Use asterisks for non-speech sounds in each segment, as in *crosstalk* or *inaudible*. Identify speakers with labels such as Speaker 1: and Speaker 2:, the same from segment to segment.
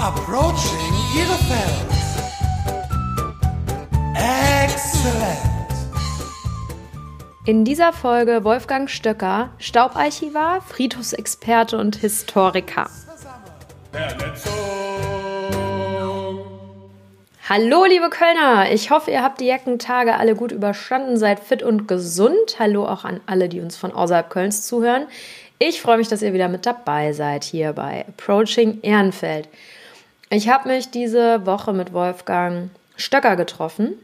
Speaker 1: Approaching Bielefeld. Excellent.
Speaker 2: In dieser Folge Wolfgang Stöcker, Staubarchivar, Friedhofsexperte und Historiker. Hallo, liebe Kölner! Ich hoffe, ihr habt die Jackentage alle gut überstanden, seid fit und gesund. Hallo auch an alle, die uns von außerhalb Kölns zuhören. Ich freue mich, dass ihr wieder mit dabei seid hier bei Approaching Ehrenfeld. Ich habe mich diese Woche mit Wolfgang Stöcker getroffen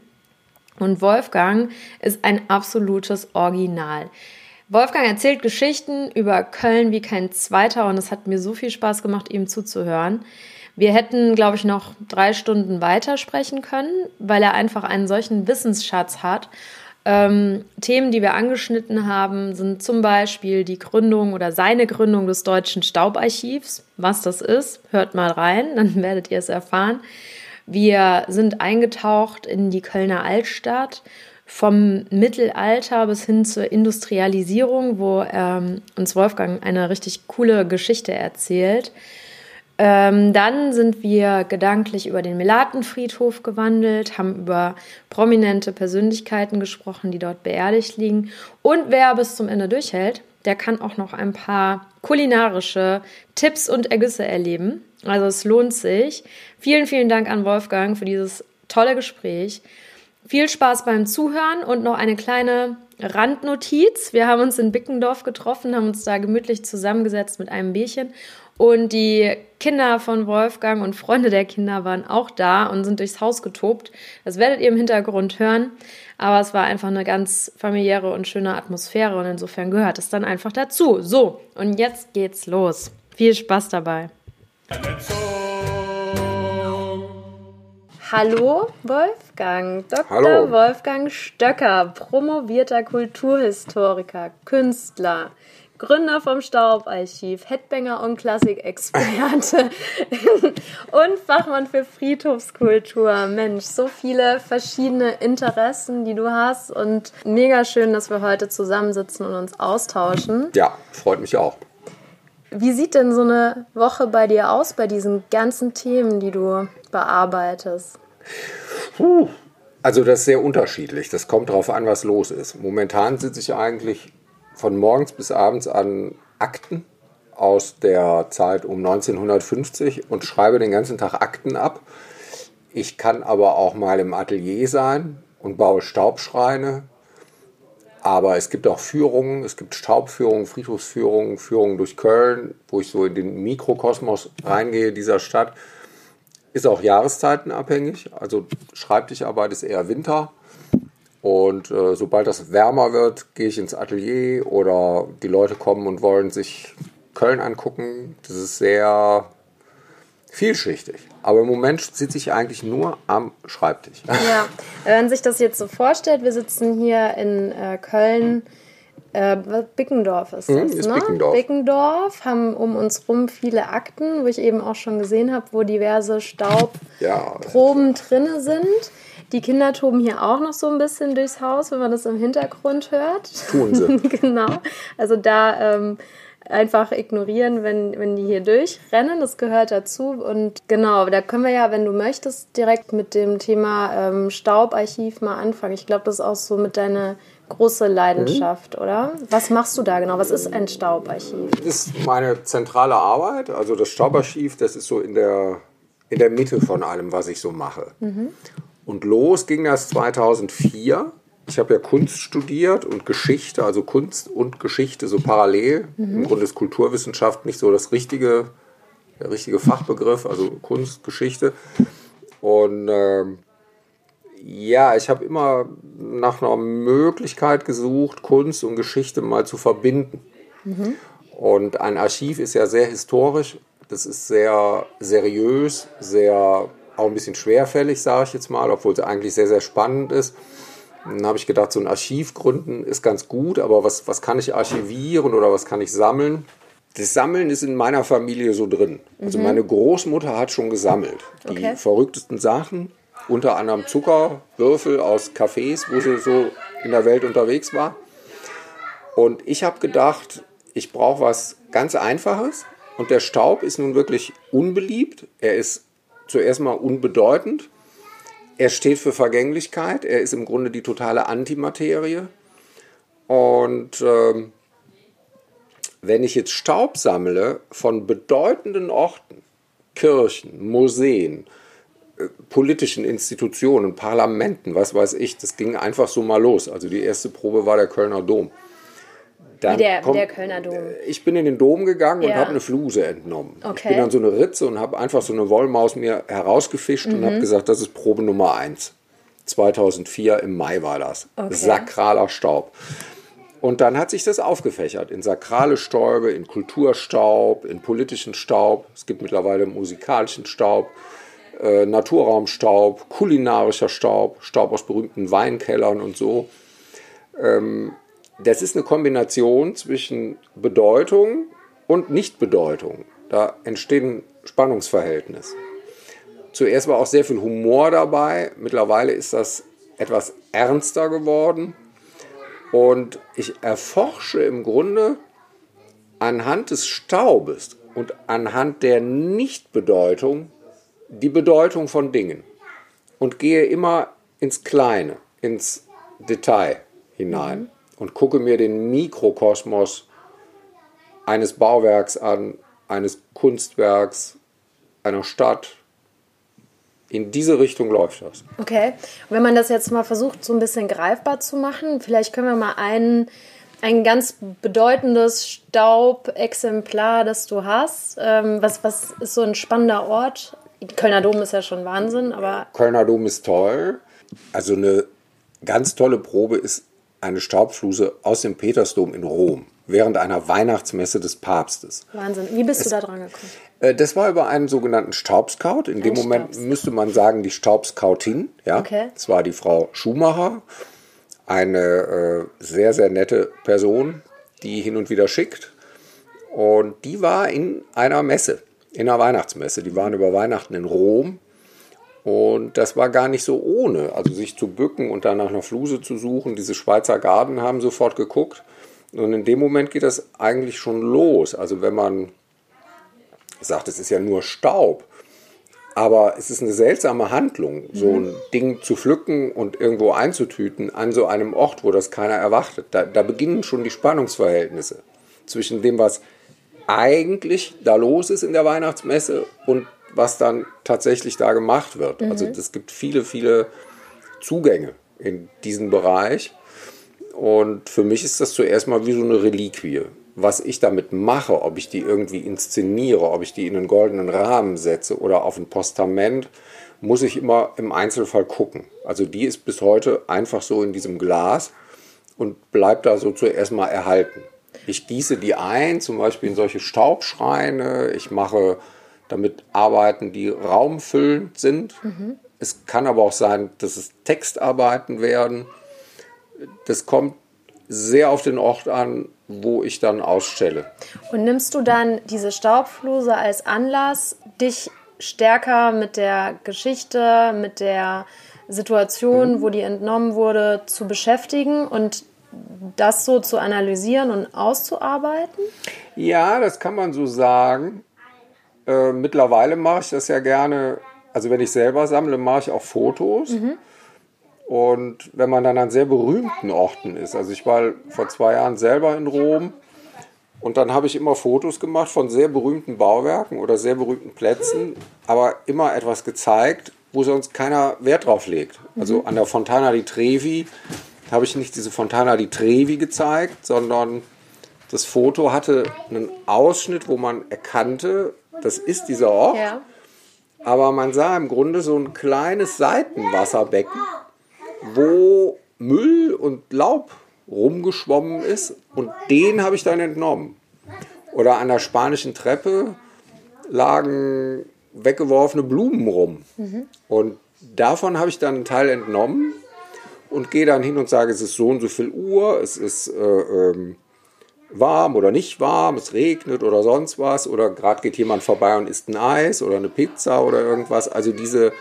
Speaker 2: und Wolfgang ist ein absolutes Original. Wolfgang erzählt Geschichten über Köln wie kein zweiter und es hat mir so viel Spaß gemacht, ihm zuzuhören. Wir hätten, glaube ich, noch drei Stunden weiter sprechen können, weil er einfach einen solchen Wissensschatz hat. Ähm, Themen, die wir angeschnitten haben, sind zum Beispiel die Gründung oder seine Gründung des Deutschen Staubarchivs. Was das ist, hört mal rein, *laughs* dann werdet ihr es erfahren. Wir sind eingetaucht in die Kölner Altstadt vom Mittelalter bis hin zur Industrialisierung, wo ähm, uns Wolfgang eine richtig coole Geschichte erzählt. Ähm, dann sind wir gedanklich über den Melatenfriedhof gewandelt, haben über prominente Persönlichkeiten gesprochen, die dort beerdigt liegen. Und wer bis zum Ende durchhält, der kann auch noch ein paar kulinarische Tipps und Ergüsse erleben. Also es lohnt sich. Vielen, vielen Dank an Wolfgang für dieses tolle Gespräch. Viel Spaß beim Zuhören und noch eine kleine Randnotiz. Wir haben uns in Bickendorf getroffen, haben uns da gemütlich zusammengesetzt mit einem Bierchen und die Kinder von Wolfgang und Freunde der Kinder waren auch da und sind durchs Haus getobt. Das werdet ihr im Hintergrund hören. Aber es war einfach eine ganz familiäre und schöne Atmosphäre und insofern gehört es dann einfach dazu. So, und jetzt geht's los. Viel Spaß dabei. Hallo Wolfgang, Dr.
Speaker 3: Hallo.
Speaker 2: Wolfgang Stöcker, promovierter Kulturhistoriker, Künstler, Gründer vom Staubarchiv, Headbanger und Klassikexperte *laughs* und Fachmann für Friedhofskultur. Mensch, so viele verschiedene Interessen, die du hast und mega schön, dass wir heute zusammensitzen und uns austauschen.
Speaker 3: Ja, freut mich auch.
Speaker 2: Wie sieht denn so eine Woche bei dir aus bei diesen ganzen Themen, die du bearbeitest?
Speaker 3: Puh. Also das ist sehr unterschiedlich. Das kommt darauf an, was los ist. Momentan sitze ich eigentlich von morgens bis abends an Akten aus der Zeit um 1950 und schreibe den ganzen Tag Akten ab. Ich kann aber auch mal im Atelier sein und baue Staubschreine. Aber es gibt auch Führungen, es gibt Staubführungen, Friedhofsführungen, Führungen durch Köln, wo ich so in den Mikrokosmos reingehe dieser Stadt. Ist auch jahreszeitenabhängig. Also Schreibtischarbeit ist eher Winter. Und äh, sobald das wärmer wird, gehe ich ins Atelier oder die Leute kommen und wollen sich Köln angucken. Das ist sehr vielschichtig. Aber im Moment sitze ich eigentlich nur am Schreibtisch.
Speaker 2: Ja, wenn man sich das jetzt so vorstellt, wir sitzen hier in äh, Köln. Äh, Bickendorf ist das,
Speaker 3: Mhm, ist
Speaker 2: ne?
Speaker 3: Bickendorf.
Speaker 2: Bickendorf, haben um uns rum viele Akten, wo ich eben auch schon gesehen habe, wo diverse Staubproben
Speaker 3: Ja,
Speaker 2: drinne sind. Die Kinder toben hier auch noch so ein bisschen durchs Haus, wenn man das im Hintergrund hört.
Speaker 3: tun sie. *laughs*
Speaker 2: genau. Also da ähm, einfach ignorieren, wenn, wenn die hier durchrennen. Das gehört dazu. Und genau, da können wir ja, wenn du möchtest, direkt mit dem Thema ähm, Staubarchiv mal anfangen. Ich glaube, das ist auch so mit deiner große Leidenschaft, oder? Was machst du da genau? Was ist ein Staubarchiv?
Speaker 3: Das ist meine zentrale Arbeit. Also das Staubarchiv, das ist so in der, in der Mitte von allem, was ich so mache. Und los ging das 2004. Ich habe ja Kunst studiert und Geschichte, also Kunst und Geschichte so parallel. Im Grunde ist Kulturwissenschaft nicht so das richtige, der richtige Fachbegriff, also Kunst, Geschichte. Und ähm, ja, ich habe immer nach einer Möglichkeit gesucht, Kunst und Geschichte mal zu verbinden. Und ein Archiv ist ja sehr historisch, das ist sehr seriös, sehr auch ein bisschen schwerfällig, sage ich jetzt mal, obwohl es eigentlich sehr, sehr spannend ist. Dann habe ich gedacht, so ein Archiv gründen ist ganz gut, aber was, was kann ich archivieren oder was kann ich sammeln? Das Sammeln ist in meiner Familie so drin. Also meine Großmutter hat schon gesammelt. Die
Speaker 2: Okay.
Speaker 3: verrücktesten Sachen, unter anderem Zuckerwürfel aus Cafés, wo sie so in der Welt unterwegs war. Und ich habe gedacht, ich brauche was ganz Einfaches. Und der Staub ist nun wirklich unbeliebt. Er ist zuerst mal unbedeutend. Er steht für Vergänglichkeit. Er ist im Grunde die totale Antimaterie. Und ähm, wenn ich jetzt Staub sammle von bedeutenden Orten, Kirchen, Museen, äh, politischen Institutionen, Parlamenten, was weiß ich, das ging einfach so mal los. Also die erste Probe war der Kölner Dom.
Speaker 2: Dann wie der, kommt, wie der Kölner Dom.
Speaker 3: Ich bin in den Dom gegangen ja. und habe eine Fluse entnommen. Okay. Ich bin an so eine Ritze und habe einfach so eine Wollmaus mir herausgefischt mhm. und habe gesagt, das ist Probe Nummer 1. 2004 im Mai war das. Okay. Sakraler Staub. Und dann hat sich das aufgefächert in sakrale Stäube, in Kulturstaub, in politischen Staub. Es gibt mittlerweile musikalischen Staub, äh, Naturraumstaub, kulinarischer Staub, Staub aus berühmten Weinkellern und so. Ähm, das ist eine Kombination zwischen Bedeutung und Nichtbedeutung. Da entsteht ein Spannungsverhältnis. Zuerst war auch sehr viel Humor dabei. Mittlerweile ist das etwas ernster geworden. Und ich erforsche im Grunde anhand des Staubes und anhand der Nichtbedeutung die Bedeutung von Dingen und gehe immer ins Kleine, ins Detail hinein mhm. Und gucke mir den Mikrokosmos eines Bauwerks an, eines Kunstwerks, einer Stadt. In diese Richtung läuft das.
Speaker 2: Okay. Und wenn man das jetzt mal versucht, so ein bisschen greifbar zu machen, vielleicht können wir mal einen, ein ganz bedeutendes Staubexemplar, das du hast. Ähm, was, was ist so ein spannender Ort Kölner Dom ist ja schon Wahnsinn, aber.
Speaker 3: Kölner Dom ist toll. Also eine ganz tolle Probe ist eine Staubfluse aus dem Petersdom in Rom während einer Weihnachtsmesse des Papstes.
Speaker 2: Wahnsinn. Wie bist es, du da dran gekommen?
Speaker 3: Äh, das war über einen sogenannten Staubscout. In Ein dem Moment Staubs. müsste man sagen, die Staubscoutin. Ja? Okay. Das war die Frau Schumacher, eine äh, sehr, sehr nette Person, die hin und wieder schickt. Und die war in einer Messe in der Weihnachtsmesse. Die waren über Weihnachten in Rom. Und das war gar nicht so ohne. Also sich zu bücken und dann nach einer Fluse zu suchen. Diese Schweizer Garden haben sofort geguckt. Und in dem Moment geht das eigentlich schon los. Also wenn man sagt, es ist ja nur Staub. Aber es ist eine seltsame Handlung, so ein mhm. Ding zu pflücken und irgendwo einzutüten an so einem Ort, wo das keiner erwartet. Da, da beginnen schon die Spannungsverhältnisse zwischen dem, was eigentlich da los ist in der Weihnachtsmesse und was dann tatsächlich da gemacht wird. Mhm. Also es gibt viele, viele Zugänge in diesen Bereich. Und für mich ist das zuerst mal wie so eine Reliquie. Was ich damit mache, ob ich die irgendwie inszeniere, ob ich die in einen goldenen Rahmen setze oder auf ein Postament, muss ich immer im Einzelfall gucken. Also die ist bis heute einfach so in diesem Glas und bleibt da so zuerst mal erhalten. Ich gieße die ein, zum Beispiel in solche Staubschreine. Ich mache damit Arbeiten, die raumfüllend sind. Mhm. Es kann aber auch sein, dass es Textarbeiten werden. Das kommt sehr auf den Ort an, wo ich dann ausstelle.
Speaker 2: Und nimmst du dann diese Staubfluse als Anlass, dich stärker mit der Geschichte, mit der Situation, mhm. wo die entnommen wurde, zu beschäftigen und das so zu analysieren und auszuarbeiten?
Speaker 3: Ja, das kann man so sagen. Äh, mittlerweile mache ich das ja gerne, also wenn ich selber sammle, mache ich auch Fotos. Mhm. Und wenn man dann an sehr berühmten Orten ist, also ich war vor zwei Jahren selber in Rom und dann habe ich immer Fotos gemacht von sehr berühmten Bauwerken oder sehr berühmten Plätzen, aber immer etwas gezeigt, wo sonst keiner Wert drauf legt. Also mhm. an der Fontana di Trevi habe ich nicht diese Fontana di Trevi gezeigt, sondern das Foto hatte einen Ausschnitt, wo man erkannte, das ist dieser Ort. Ja. Aber man sah im Grunde so ein kleines Seitenwasserbecken, wo Müll und Laub rumgeschwommen ist und den habe ich dann entnommen. Oder an der spanischen Treppe lagen weggeworfene Blumen rum. Mhm. Und davon habe ich dann einen Teil entnommen und gehe dann hin und sage, es ist so und so viel Uhr, es ist äh, ähm, warm oder nicht warm, es regnet oder sonst was oder gerade geht jemand vorbei und isst ein Eis oder eine Pizza oder irgendwas. Also diese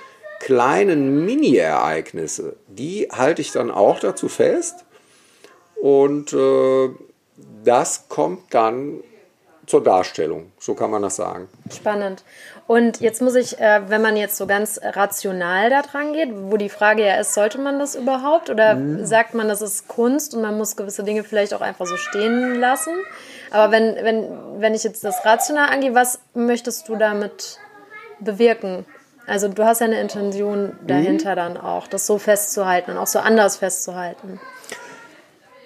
Speaker 3: kleinen Mini-Ereignisse, die halte ich dann auch dazu fest und äh, das kommt dann zur Darstellung. So kann man das sagen.
Speaker 2: Spannend. Und jetzt muss ich, äh, wenn man jetzt so ganz rational da dran geht, wo die Frage ja ist, sollte man das überhaupt? Oder
Speaker 3: Mhm.
Speaker 2: sagt man, das ist Kunst und man muss gewisse Dinge vielleicht auch einfach so stehen lassen? Aber wenn, wenn, wenn ich jetzt das rational angehe, was möchtest du damit bewirken? Also du hast ja eine Intention dahinter
Speaker 3: Mhm.
Speaker 2: dann auch, das so festzuhalten und auch so anders festzuhalten.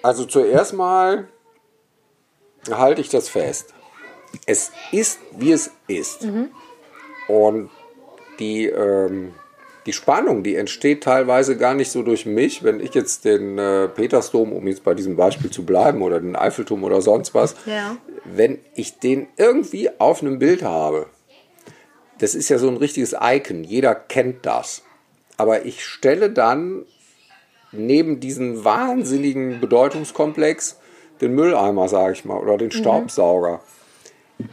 Speaker 3: Also zuerst mal halte ich das fest. Es ist, wie es ist. Und die, ähm, die Spannung, die entsteht teilweise gar nicht so durch mich, wenn ich jetzt den äh, Petersdom, um jetzt bei diesem Beispiel zu bleiben, oder den Eiffelturm oder sonst was,
Speaker 2: Ja.
Speaker 3: wenn ich den irgendwie auf einem Bild habe, das ist ja so ein richtiges Icon, jeder kennt das. Aber ich stelle dann neben diesen wahnsinnigen Bedeutungskomplex den Mülleimer, sage ich mal, oder den Staubsauger,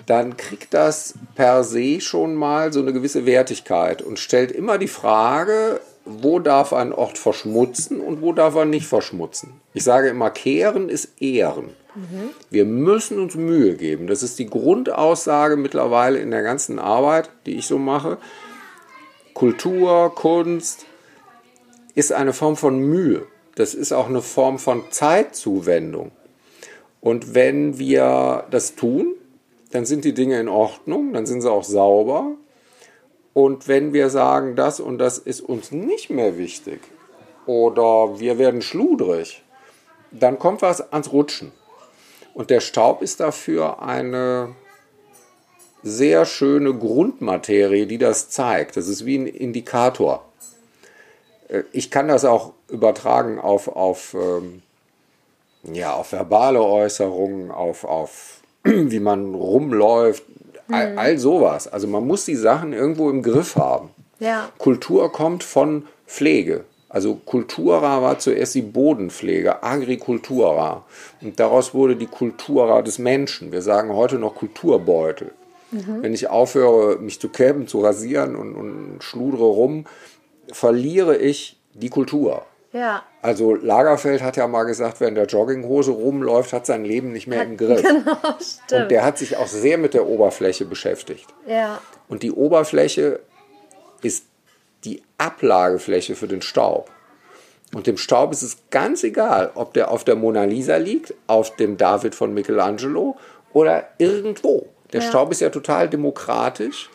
Speaker 3: dann kriegt das per se schon mal so eine gewisse Wertigkeit und stellt immer die Frage, wo darf ein Ort verschmutzen und wo darf er nicht verschmutzen. Ich sage immer, kehren ist ehren. Wir müssen uns Mühe geben. Das ist die Grundaussage mittlerweile in der ganzen Arbeit, die ich so mache. Kultur, Kunst ist eine Form von Mühe. Das ist auch eine Form von Zeitzuwendung. Und wenn wir das tun, dann sind die Dinge in Ordnung, dann sind sie auch sauber. Und wenn wir sagen, das und das ist uns nicht mehr wichtig oder wir werden schludrig, dann kommt was ans Rutschen. Und der Staub ist dafür eine sehr schöne Grundmaterie, die das zeigt. Das ist wie ein Indikator. Äh, Ich kann das auch übertragen auf, auf, ähm, ja, auf verbale Äußerungen, auf, auf *clears throat* wie man rumläuft, all, all sowas. Also man muss die Sachen irgendwo im Griff haben.
Speaker 2: Ja.
Speaker 3: Kultur kommt von Pflege. Also Kultura war zuerst die Bodenpflege, Agricultura. Und daraus wurde die Kultura des Menschen. Wir sagen heute noch Kulturbeutel. Wenn ich aufhöre, mich zu kämmen, zu rasieren und, und schludere rum, verliere ich die Kultur.
Speaker 2: Ja.
Speaker 3: Also Lagerfeld hat ja mal gesagt, wer in der Jogginghose rumläuft, hat sein Leben nicht mehr im Griff. *laughs*
Speaker 2: Genau,
Speaker 3: Und
Speaker 2: stimmt.
Speaker 3: der hat sich auch sehr mit der Oberfläche beschäftigt.
Speaker 2: Ja.
Speaker 3: Und die Oberfläche ist die Ablagefläche für den Staub. Und dem Staub ist es ganz egal, ob der auf der Mona Lisa liegt, auf dem David von Michelangelo oder irgendwo. Der
Speaker 2: Ja.
Speaker 3: Staub ist ja total demokratisch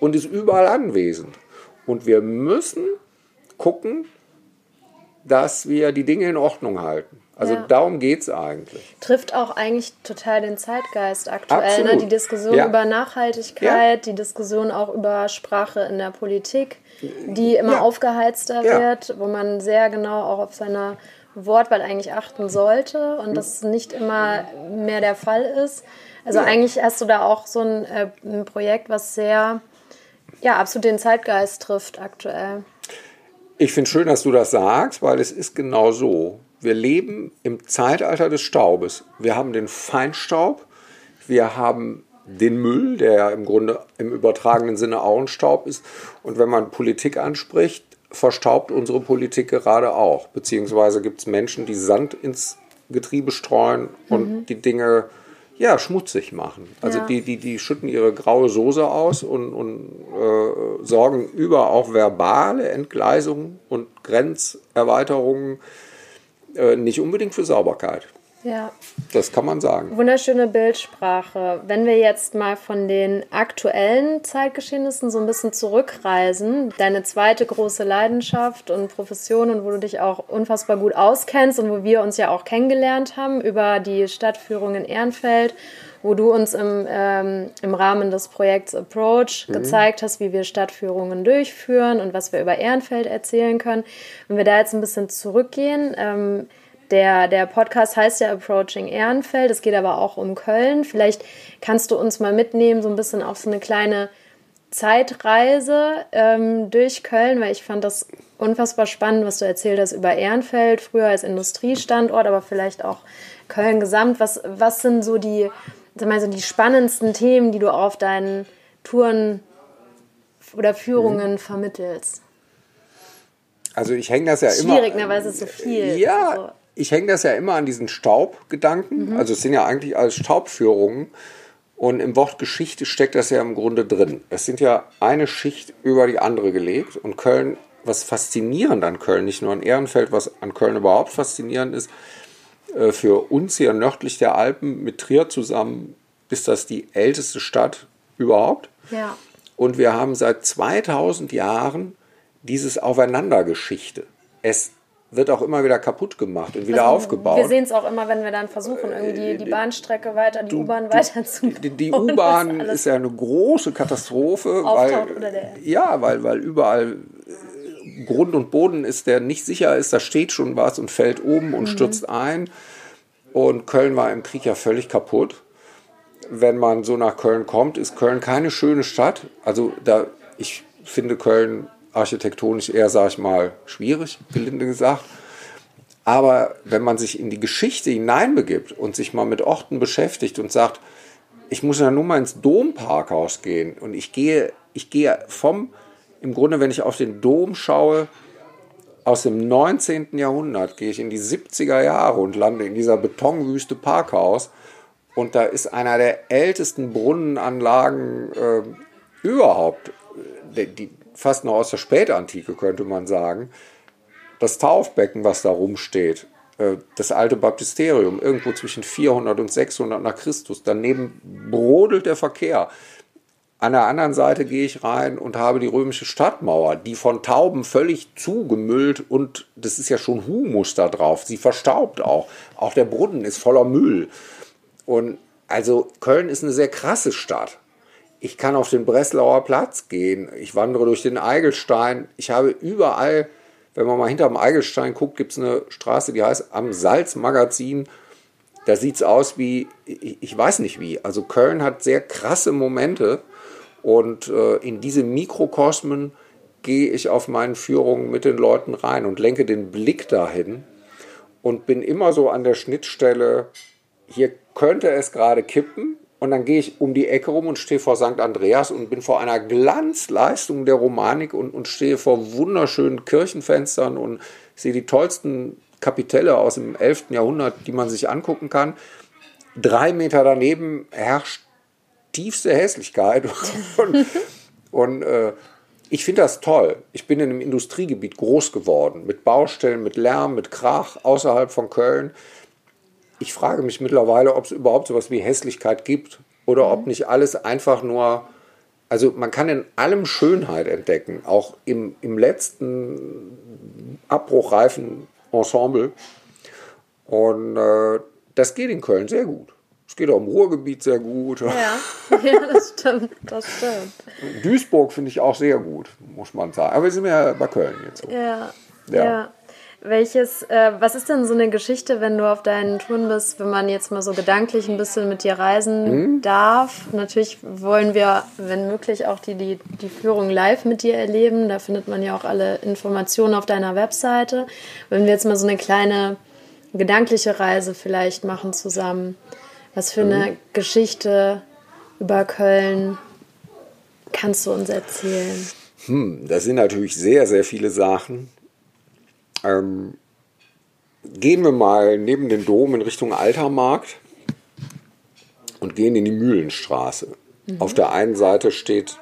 Speaker 3: und ist überall anwesend. Und wir müssen gucken, dass wir die Dinge in Ordnung halten. Also
Speaker 2: Ja.
Speaker 3: darum geht es eigentlich.
Speaker 2: trifft auch eigentlich total den Zeitgeist aktuell. Ne? Die Diskussion
Speaker 3: Ja.
Speaker 2: über Nachhaltigkeit, die Diskussion auch über Sprache in der Politik, die immer
Speaker 3: Ja.
Speaker 2: aufgeheizter
Speaker 3: Ja.
Speaker 2: wird, wo man sehr genau auch auf seine Wortwahl eigentlich achten sollte und das nicht immer mehr der Fall ist. Also
Speaker 3: Ja.
Speaker 2: eigentlich hast du da auch so ein, äh, ein Projekt, was sehr, ja, absolut den Zeitgeist trifft aktuell.
Speaker 3: Ich finde schön, dass du das sagst, weil es ist genau so. Wir leben im Zeitalter des Staubes. Wir haben den Feinstaub, wir haben den Müll, der ja im Grunde im übertragenen Sinne auch ein Staub ist. Und wenn man Politik anspricht, verstaubt unsere Politik gerade auch. Beziehungsweise gibt es Menschen, die Sand ins Getriebe streuen und die Dinge ja, schmutzig machen. Also
Speaker 2: Ja.
Speaker 3: die, die, die schütten ihre graue Soße aus und, und äh, sorgen über auch verbale Entgleisungen und Grenzerweiterungen äh, nicht unbedingt für Sauberkeit.
Speaker 2: Ja.
Speaker 3: Das kann man sagen.
Speaker 2: Wunderschöne Bildsprache. Wenn wir jetzt mal von den aktuellen Zeitgeschehnissen so ein bisschen zurückreisen, deine zweite große Leidenschaft und Profession und wo du dich auch unfassbar gut auskennst und wo wir uns ja auch kennengelernt haben über die Stadtführung in Ehrenfeld, wo du uns im, ähm, im Rahmen des Projekts Approach gezeigt hast, wie wir Stadtführungen durchführen und was wir über Ehrenfeld erzählen können. Wenn wir da jetzt ein bisschen zurückgehen, ähm, der, der Podcast heißt ja Approaching Ehrenfeld. Es geht aber auch um Köln. Vielleicht kannst du uns mal mitnehmen, so ein bisschen auf so eine kleine Zeitreise ähm, durch Köln, weil ich fand das unfassbar spannend, was du erzählt hast über Ehrenfeld, früher als Industriestandort, aber vielleicht auch Köln gesamt. Was, was sind so die, sag mal, so die spannendsten Themen, die du auf deinen Touren oder Führungen vermittelst?
Speaker 3: Also ich hänge das ja immer.
Speaker 2: Schwierig, ne, weil es ist so viel.
Speaker 3: Ja,
Speaker 2: Also,
Speaker 3: ich hänge das ja immer an diesen Staubgedanken. Also es sind ja eigentlich alles Staubführungen. Und im Wort Geschichte steckt das ja im Grunde drin. Es sind ja eine Schicht über die andere gelegt. Und Köln, was faszinierend an Köln, nicht nur an Ehrenfeld, was an Köln überhaupt faszinierend ist, äh, für uns hier nördlich der Alpen mit Trier zusammen ist das die älteste Stadt überhaupt.
Speaker 2: Ja.
Speaker 3: Und wir haben seit 2000 Jahren dieses Aufeinandergeschichte. Es wird auch immer wieder kaputt gemacht und wieder aufgebaut.
Speaker 2: Wir sehen es auch immer, wenn wir dann versuchen, irgendwie die Bahnstrecke weiter, die U-Bahn weiter zu
Speaker 3: Die, die *laughs* U-Bahn ist ja eine große Katastrophe, weil,
Speaker 2: Auftaucht oder der-
Speaker 3: ja, weil, weil überall äh, Grund und Boden ist, der nicht sicher ist, da steht schon was und fällt um und stürzt ein. Und Köln war im Krieg ja völlig kaputt. Wenn man so nach Köln kommt, ist Köln keine schöne Stadt. Also da, ich finde Köln architektonisch eher, sag ich mal, schwierig, gelinde gesagt. Aber wenn man sich in die Geschichte hineinbegibt und sich mal mit Orten beschäftigt und sagt, ich muss ja nur mal ins Domparkhaus gehen und ich gehe, ich gehe vom, im Grunde, wenn ich auf den Dom schaue, aus dem 19. Jahrhundert gehe ich in die 70er Jahre und lande in dieser Betonwüste Parkhaus. Und da ist einer der ältesten Brunnenanlagen äh, überhaupt, die, die, fast noch aus der Spätantike könnte man sagen. Das Taufbecken, was da rumsteht, äh, das alte Baptisterium, irgendwo zwischen 400 und 600 nach Christus. Daneben brodelt der Verkehr. An der anderen Seite gehe ich rein und habe die römische Stadtmauer, die von Tauben völlig zugemüllt und das ist ja schon Humus da drauf. Sie verstaubt auch. Auch der Brunnen ist voller Müll. Und also Köln ist eine sehr krasse Stadt. Ich kann auf den Breslauer Platz gehen. Ich wandere durch den Eigelstein. Ich habe überall, wenn man mal hinterm Eigelstein guckt, gibt es eine Straße, die heißt Am Salzmagazin. Da sieht es aus wie, ich, ich weiß nicht wie. Also Köln hat sehr krasse Momente. Und äh, in diese Mikrokosmen gehe ich auf meinen Führungen mit den Leuten rein und lenke den Blick dahin und bin immer so an der Schnittstelle, hier könnte es gerade kippen. Und dann gehe ich um die Ecke rum und stehe vor St. Andreas und bin vor einer Glanzleistung der Romanik und, und stehe vor wunderschönen Kirchenfenstern und sehe die tollsten Kapitelle aus dem 11. Jahrhundert, die man sich angucken kann. Drei Meter daneben herrscht tiefste Hässlichkeit. *laughs* Und, und äh, ich finde das toll. Ich bin in einem Industriegebiet groß geworden, mit Baustellen, mit Lärm, mit Krach außerhalb von Köln. Ich frage mich mittlerweile, ob es überhaupt sowas wie Hässlichkeit gibt oder ob nicht alles einfach nur, also man kann in allem Schönheit entdecken, auch im, im letzten abbruchreifen Ensemble. Und äh, das geht in Köln sehr gut. Es geht auch im Ruhrgebiet sehr gut.
Speaker 2: Ja, *laughs* ja das stimmt. Das stimmt.
Speaker 3: Duisburg finde ich auch sehr gut, muss man sagen. Aber wir sind ja bei Köln jetzt. So.
Speaker 2: Ja.
Speaker 3: Ja.
Speaker 2: ja. Welches, äh, was ist denn so eine Geschichte, wenn du auf deinen Touren bist, wenn man jetzt mal so gedanklich ein bisschen mit dir reisen
Speaker 3: Hm?
Speaker 2: darf? Natürlich wollen wir, wenn möglich, auch die, die, die Führung live mit dir erleben. Da findet man ja auch alle Informationen auf deiner Webseite. Wenn wir jetzt mal so eine kleine gedankliche Reise vielleicht machen zusammen, was für eine
Speaker 3: Hm?
Speaker 2: Geschichte über Köln kannst du uns erzählen?
Speaker 3: Hm, das sind natürlich sehr, sehr viele Sachen. Ähm, gehen wir mal neben den Dom in Richtung Altermarkt und gehen in die Mühlenstraße. Auf der einen Seite steht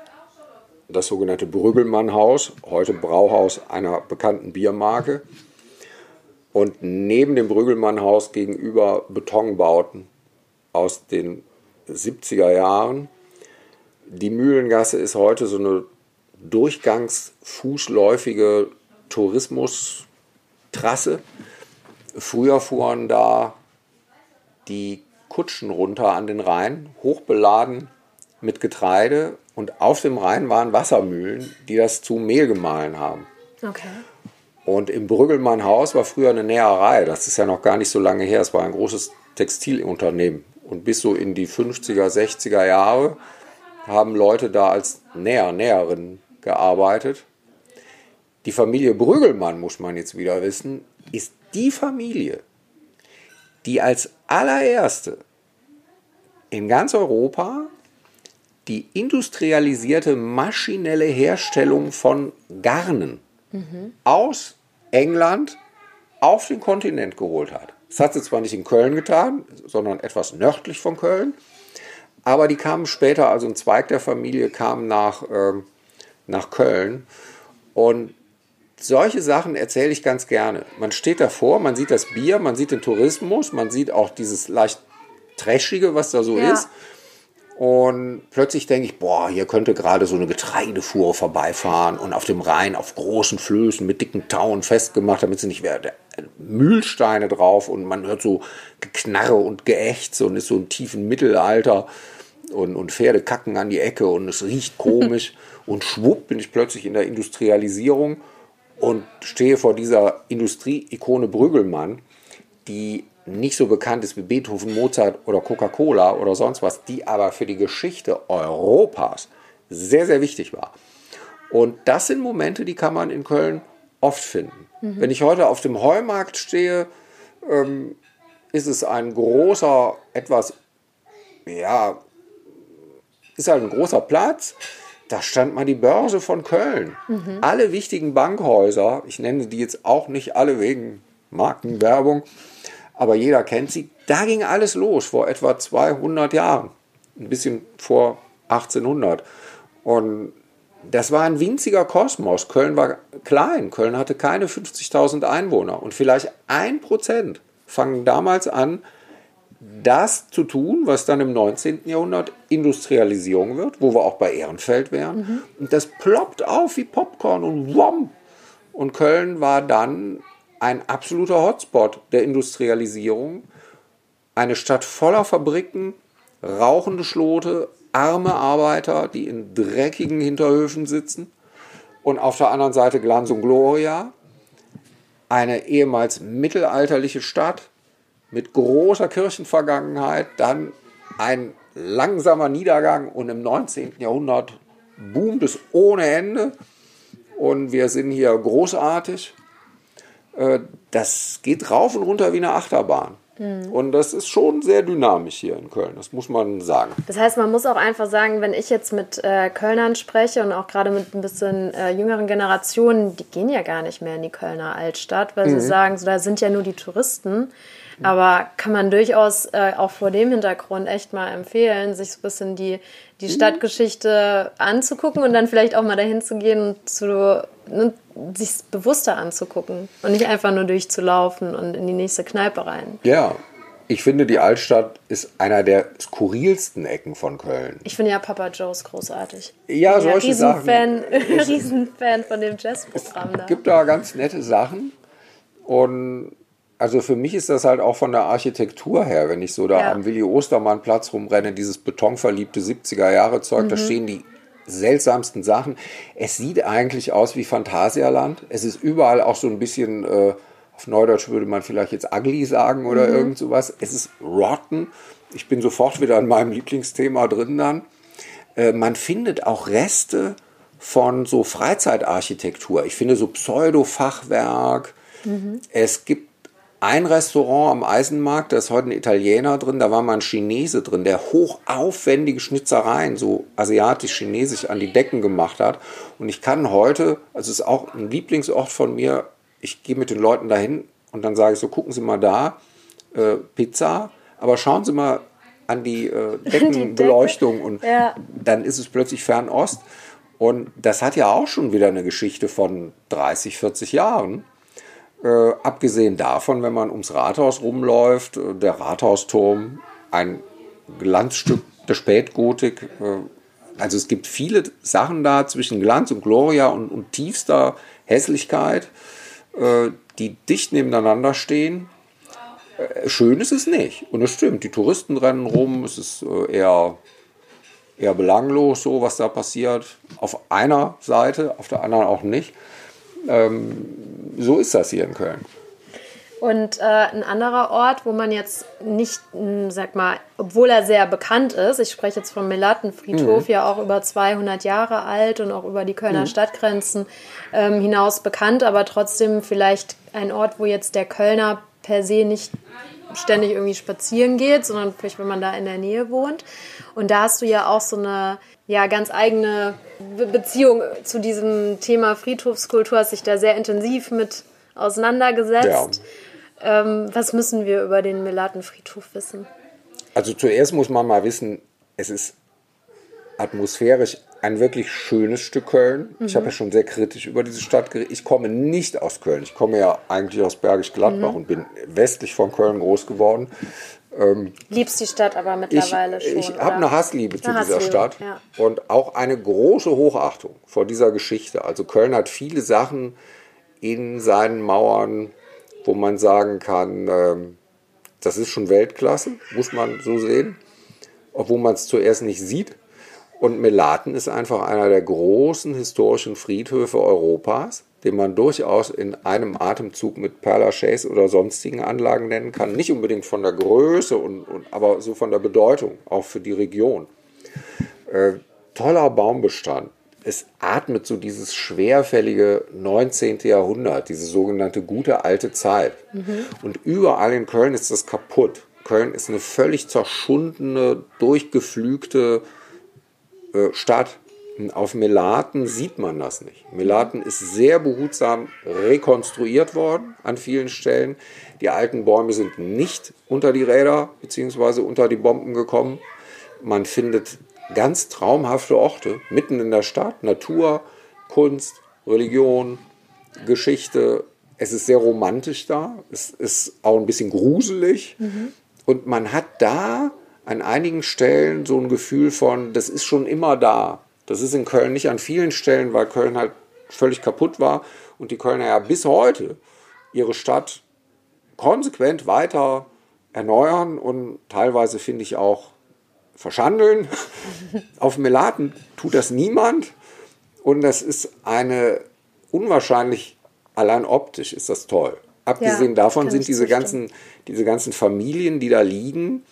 Speaker 3: das sogenannte Brüggelmann-Haus, heute Brauhaus einer bekannten Biermarke. Und neben dem Brüggelmann-Haus gegenüber Betonbauten aus den 70er Jahren. Die Mühlengasse ist heute so eine durchgangsfußläufige Tourismustrasse. Früher fuhren da die Kutschen runter an den Rhein, hochbeladen mit Getreide und auf dem Rhein waren Wassermühlen, die das zu Mehl gemahlen haben.
Speaker 2: Okay.
Speaker 3: Und im Brüggelmann-Haus war früher eine Näherei. Das ist ja noch gar nicht so lange her. Es war ein großes Textilunternehmen. Und bis so in die 50er, 60er Jahre haben Leute da als Näher, Näherin gearbeitet. Die Familie Brüggelmann, muss man jetzt wieder wissen, ist die Familie, die als allererste in ganz Europa die industrialisierte maschinelle Herstellung von Garnen aus England auf den Kontinent geholt hat. Das hat sie zwar nicht in Köln getan, sondern etwas nördlich von Köln, Aber die kamen später, also ein Zweig der Familie kam nach, ähm, nach Köln. Und solche Sachen erzähle ich ganz gerne. Man steht davor, man sieht das Bier, man sieht den Tourismus, man sieht auch dieses leicht Trashige, was da so
Speaker 2: Ja.
Speaker 3: ist. Und plötzlich denke ich, boah, hier könnte gerade so eine Getreidefuhre vorbeifahren und auf dem Rhein auf großen Flößen mit dicken Tauen festgemacht, damit sie nicht mehr Mühlsteine drauf und man hört so Geknarre und Geächze und ist so im tiefen Mittelalter und, und Pferde kacken an die Ecke und es riecht komisch *laughs* und schwupp bin ich plötzlich in der Industrialisierung und stehe vor dieser Industrie-Ikone Brüggelmann, die nicht so bekannt ist wie Beethoven, Mozart oder Coca-Cola oder sonst was, die aber für die Geschichte Europas sehr, sehr wichtig war. Und das sind Momente, die kann man in Köln oft finden. Wenn ich heute auf dem Heumarkt stehe, ähm, ist es ein großer, etwas, ja, ist halt ein großer Platz. Da stand mal die Börse von Köln. Alle wichtigen Bankhäuser, ich nenne die jetzt auch nicht alle wegen Markenwerbung, aber jeder kennt sie. Da ging alles los vor etwa 200 Jahren, ein bisschen vor 1800. Und das war ein winziger Kosmos. Köln war klein. Köln hatte keine 50.000 Einwohner. Und vielleicht ein Prozent fangen damals an, das zu tun, was dann im 19. Jahrhundert Industrialisierung wird, wo wir auch bei Ehrenfeld wären. Und das ploppt auf wie Popcorn und wom. Und Köln war dann ein absoluter Hotspot der Industrialisierung. Eine Stadt voller Fabriken, rauchende Schlote, arme Arbeiter, die in dreckigen Hinterhöfen sitzen. Und auf der anderen Seite Glanz und Gloria, eine ehemals mittelalterliche Stadt mit großer Kirchenvergangenheit, dann ein langsamer Niedergang und im 19. Jahrhundert boomt es ohne Ende. Und wir sind hier großartig. Äh, Das geht rauf und runter wie eine Achterbahn. Und das ist schon sehr dynamisch hier in Köln, das muss man sagen.
Speaker 2: Das heißt, man muss auch einfach sagen, wenn ich jetzt mit äh, Kölnern spreche und auch gerade mit ein bisschen äh, jüngeren Generationen, die gehen ja gar nicht mehr in die Kölner Altstadt, weil sie sagen, so, da sind ja nur die Touristen. Aber kann man durchaus äh, auch vor dem Hintergrund echt mal empfehlen, sich so ein bisschen die, die Stadtgeschichte anzugucken und dann vielleicht auch mal dahin zu gehen und zu, ne, sich bewusster anzugucken und nicht einfach nur durchzulaufen und in die nächste Kneipe rein.
Speaker 3: Ja, ich finde, die Altstadt ist einer der skurrilsten Ecken von Köln.
Speaker 2: Ich finde ja Papa Joe's großartig.
Speaker 3: Ja,
Speaker 2: Ich bin
Speaker 3: solche Sachen.
Speaker 2: Riesenfan, *laughs* Riesenfan von dem Jazzprogramm da.
Speaker 3: gibt da ganz nette Sachen. Und also für mich ist das halt auch von der Architektur her, wenn ich so da
Speaker 2: Ja.
Speaker 3: am Willi Ostermann Platz rumrenne, dieses betonverliebte 70er Jahre Zeug,
Speaker 2: Mhm.
Speaker 3: da stehen die seltsamsten Sachen. Es sieht eigentlich aus wie Phantasialand. Es ist überall auch so ein bisschen, äh, auf Neudeutsch würde man vielleicht jetzt ugly sagen oder
Speaker 2: Mhm.
Speaker 3: irgend sowas. Es ist rotten. Ich bin sofort wieder an meinem Lieblingsthema drin dann. Äh, man findet auch Reste von so Freizeitarchitektur. Ich finde so Pseudo-Fachwerk. Es gibt ein Restaurant am Eisenmarkt, da ist heute ein Italiener drin, da war mal ein Chinese drin, der hochaufwendige Schnitzereien, so asiatisch-chinesisch, an die Decken gemacht hat. Und ich kann heute, also es ist auch ein Lieblingsort von mir, ich gehe mit den Leuten dahin und dann sage ich so, gucken Sie mal da, äh, Pizza, aber schauen Sie mal an die äh, *laughs* Deckenbeleuchtung und
Speaker 2: Ja.
Speaker 3: dann ist es plötzlich Fernost. Und das hat ja auch schon wieder eine Geschichte von 30, 40 Jahren. Äh, abgesehen davon, wenn man ums Rathaus rumläuft, äh, der Rathausturm, ein Glanzstück der Spätgotik. Äh, also es gibt viele Sachen da zwischen Glanz und Gloria und, und tiefster Hässlichkeit, äh, die dicht nebeneinander stehen. Äh, schön ist es nicht. Und es stimmt, die Touristen rennen rum, es ist eher, eher belanglos, so was da passiert. Auf einer Seite, auf der anderen auch nicht. Ähm, so ist das hier in Köln.
Speaker 2: Und äh, ein anderer Ort, wo man jetzt nicht, mh, sag mal, obwohl er sehr bekannt ist, ich spreche jetzt vom Melatenfriedhof, ja auch über 200 Jahre alt und auch über die Kölner Stadtgrenzen ähm, hinaus bekannt, aber trotzdem vielleicht ein Ort, wo jetzt der Kölner per se nicht ständig irgendwie spazieren geht, sondern vielleicht, wenn man da in der Nähe wohnt. Und da hast du ja auch so eine ja, ganz eigene Be Beziehung zu diesem Thema Friedhofskultur, hast dich da sehr intensiv mit auseinandergesetzt. Ähm, was müssen wir über den Melatenfriedhof wissen?
Speaker 3: Also zuerst muss man mal wissen, es ist atmosphärisch ein wirklich schönes Stück Köln. Ich habe ja schon sehr kritisch über diese Stadt geredet. Ich komme nicht aus Köln. Ich komme ja eigentlich aus Bergisch Gladbach und bin westlich von Köln groß geworden.
Speaker 2: Liebst die Stadt aber
Speaker 3: Ich,
Speaker 2: mittlerweile schon.
Speaker 3: ich habe eine Hassliebe zu
Speaker 2: Eine
Speaker 3: dieser
Speaker 2: Hassliebe,
Speaker 3: Stadt
Speaker 2: ja.
Speaker 3: und auch eine große Hochachtung vor dieser Geschichte. Also Köln hat viele Sachen in seinen Mauern, wo man sagen kann, ähm, das ist schon Weltklasse, muss man so sehen, obwohl man es zuerst nicht sieht. Und Melaten ist einfach einer der großen historischen Friedhöfe Europas, den man durchaus in einem Atemzug mit Père Lachaise oder sonstigen Anlagen nennen kann. Nicht unbedingt von der Größe, und, und, aber so von der Bedeutung, auch für die Region. Äh, toller Baumbestand. Es atmet so dieses schwerfällige 19. Jahrhundert, diese sogenannte gute alte Zeit. Und überall in Köln ist das kaputt. Köln ist eine völlig zerschundene, durchgeflügte äh, Stadt. Auf Melaten sieht man das nicht. Melaten ist sehr behutsam rekonstruiert worden an vielen Stellen. Die alten Bäume sind nicht unter die Räder bzw. unter die Bomben gekommen. Man findet ganz traumhafte Orte mitten in der Stadt. Natur, Kunst, Religion, Geschichte. Es ist sehr romantisch da. Es ist auch ein bisschen gruselig. Und man hat da an einigen Stellen so ein Gefühl von, das ist schon immer da. Das ist in Köln nicht an vielen Stellen, weil Köln halt völlig kaputt war und die Kölner ja bis heute ihre Stadt konsequent weiter erneuern und teilweise finde ich auch verschandeln. *laughs* Auf Melaten tut das niemand und das ist eine unwahrscheinlich, allein optisch ist das toll. Abgesehen
Speaker 2: Ja,
Speaker 3: davon sind diese ganzen, diese ganzen Familien, die da liegen,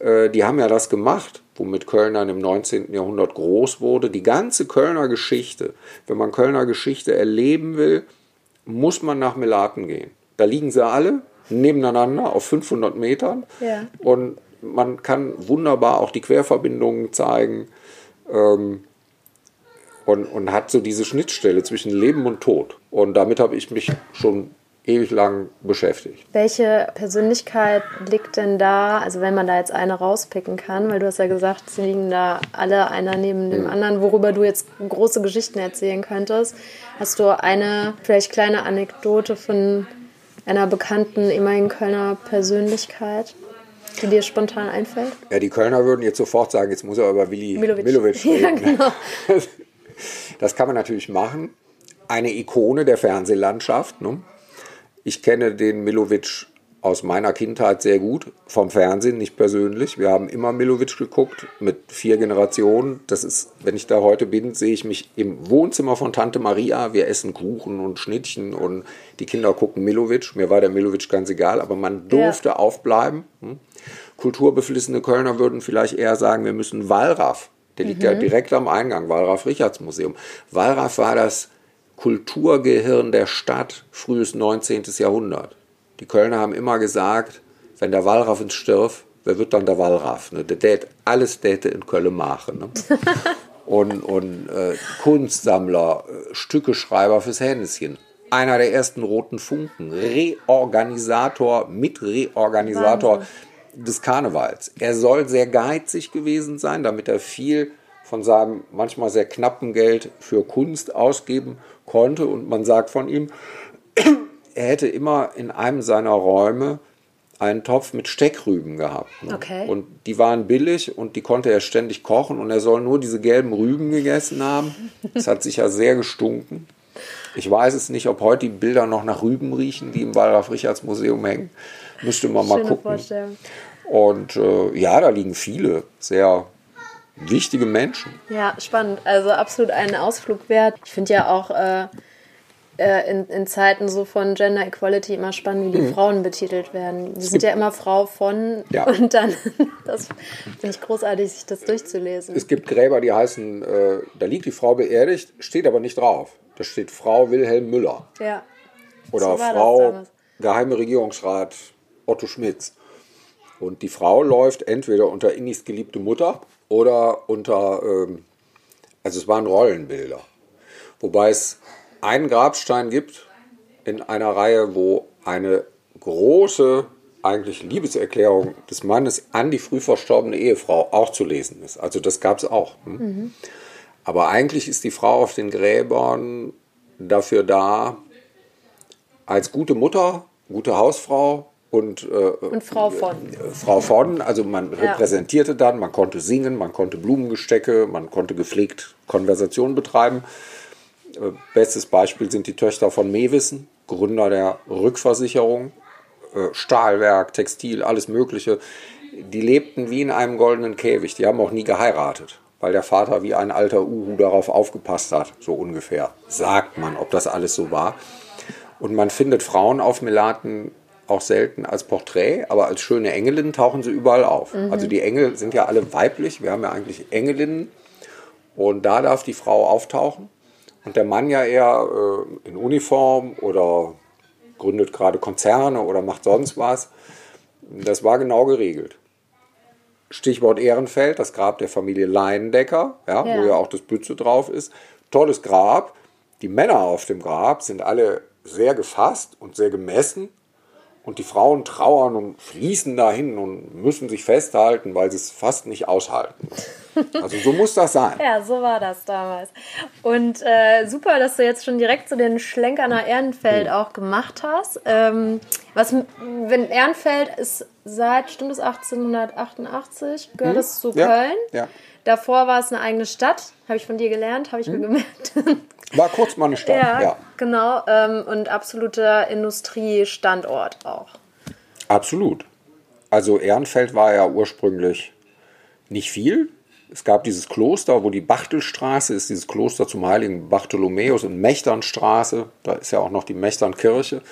Speaker 3: die haben ja das gemacht, womit Köln dann im 19. Jahrhundert groß wurde. Die ganze Kölner Geschichte, wenn man Kölner Geschichte erleben will, muss man nach Melaten gehen. Da liegen sie alle nebeneinander auf 500 Metern
Speaker 2: Ja.
Speaker 3: und man kann wunderbar auch die Querverbindungen zeigen ähm, und, und hat so diese Schnittstelle zwischen Leben und Tod. Und damit habe ich mich schon ewig lang beschäftigt.
Speaker 2: Welche Persönlichkeit liegt denn da, also wenn man da jetzt eine rauspicken kann, weil du hast ja gesagt, sie liegen da alle einer neben dem anderen, worüber du jetzt große Geschichten erzählen könntest. Hast du eine vielleicht kleine Anekdote von einer bekannten ehemaligen Kölner Persönlichkeit, die dir spontan einfällt?
Speaker 3: Ja, die Kölner würden jetzt sofort sagen, jetzt muss er über Willi
Speaker 2: Milovic.
Speaker 3: Milovic *laughs*
Speaker 2: Ja,
Speaker 3: reden.
Speaker 2: genau. *laughs*
Speaker 3: Das kann man natürlich machen. Eine Ikone der Fernsehlandschaft. Ne? Ich kenne den Milovic aus meiner Kindheit sehr gut, vom Fernsehen, nicht persönlich. Wir haben immer Milovic geguckt, mit vier Generationen. Das ist, wenn ich da heute bin, sehe ich mich im Wohnzimmer von Tante Maria. Wir essen Kuchen und Schnittchen und die Kinder gucken Milovic. Mir war der Milovic ganz egal, aber man durfte aufbleiben. Hm? Kulturbeflissene Kölner würden vielleicht eher sagen, wir müssen Wallraff. Der liegt ja direkt am Eingang, Wallraff-Richards-Museum. Wallraff war das Kulturgehirn der Stadt, frühes 19. Jahrhundert. Die Kölner haben immer gesagt, wenn der Wallraff ins Stirf, wer wird dann der Wallraff? Ne? Der tät alles täte in Köln machen. Ne? *laughs* und und äh, Kunstsammler, äh, Stückeschreiber fürs Händchen. Einer der ersten roten Funken, Reorganisator, Mitreorganisator des Karnevals. Er soll sehr geizig gewesen sein, damit er viel von seinem manchmal sehr knappen Geld für Kunst ausgeben konnte. Und man sagt von ihm, *clears throat* er hätte immer in einem seiner Räume einen Topf mit Steckrüben gehabt. ne?
Speaker 2: Okay.
Speaker 3: Und die waren billig und die konnte er ständig kochen und er soll nur diese gelben Rüben gegessen haben. Das hat sicher sehr gestunken. Ich weiß es nicht, ob heute die Bilder noch nach Rüben riechen, die im Wallraf-Richards-Museum hängen. Müsste man mal
Speaker 2: Schöne
Speaker 3: gucken.
Speaker 2: Vorstellung.
Speaker 3: Und äh, ja, da liegen viele sehr wichtige Menschen.
Speaker 2: Ja, spannend. Also absolut einen Ausflug wert. Ich finde ja auch äh, äh, in, in Zeiten so von Gender Equality immer spannend, wie die Frauen betitelt werden. Die sind ja immer Frau von
Speaker 3: Ja. *laughs*
Speaker 2: und dann, das finde ich großartig, sich das durchzulesen.
Speaker 3: Es gibt Gräber, die heißen, äh, da liegt die Frau beerdigt, steht aber nicht drauf. Da steht Frau Wilhelm Müller
Speaker 2: ja.
Speaker 3: oder
Speaker 2: So
Speaker 3: Frau. Geheime Regierungsrat Otto Schmitz. Und die Frau läuft entweder unter Innis geliebte Mutter oder unter, ähm, also es waren Rollenbilder. Wobei es einen Grabstein gibt in einer Reihe, wo eine große eigentlich Liebeserklärung des Mannes an die früh verstorbene Ehefrau auch zu lesen ist. Also das gab es auch. Hm? Aber eigentlich ist die Frau auf den Gräbern dafür da, als gute Mutter, gute Hausfrau und, äh,
Speaker 2: Und Frau von.
Speaker 3: Frau von, also man repräsentierte dann, man konnte singen, man konnte Blumengestecke, man konnte gepflegt Konversation betreiben. Äh, Bestes Beispiel sind die Töchter von Mewissen, Gründer der Rückversicherung, äh, Stahlwerk, Textil, alles Mögliche. Die lebten wie in einem goldenen Käfig. Die haben auch nie geheiratet, weil der Vater wie ein alter Uhu darauf aufgepasst hat, so ungefähr. Sagt man, ob das alles so war. Und man findet Frauen auf Melaten auch selten als Porträt, aber als schöne Engelinnen tauchen sie überall auf. Also die Engel sind ja alle weiblich. Wir haben ja eigentlich Engelinnen. Und da darf die Frau auftauchen. Und der Mann ja eher äh, in Uniform oder gründet gerade Konzerne oder macht sonst was. Das war genau geregelt. Stichwort Ehrenfeld, das Grab der Familie Leindecker, ja,
Speaker 2: Ja.
Speaker 3: wo ja auch das Bütze drauf ist. Tolles Grab. Die Männer auf dem Grab sind alle sehr gefasst und sehr gemessen. Und die Frauen trauern und fließen dahin und müssen sich festhalten, weil sie es fast nicht aushalten. *laughs* Also so muss das sein.
Speaker 2: Ja, so war das damals. Und äh, super, dass du jetzt schon direkt so den Schlenker nach Ehrenfeld auch gemacht hast. Ähm, was, wenn Ehrenfeld ist seit, stimmt es 1888, gehört es zu
Speaker 3: Ja,
Speaker 2: Köln.
Speaker 3: ja.
Speaker 2: Davor war es eine eigene Stadt, habe ich von dir gelernt, habe ich mir gemerkt. *laughs*
Speaker 3: War kurz mal eine Stadt,
Speaker 2: ja,
Speaker 3: ja.
Speaker 2: genau. Ähm, und absoluter Industriestandort auch.
Speaker 3: Absolut. Also Ehrenfeld war ja ursprünglich nicht viel. Es gab dieses Kloster, wo die Bachtelstraße ist, dieses Kloster zum heiligen Bartholomäus und Mechternstraße. Da ist ja auch noch die Mechternkirche.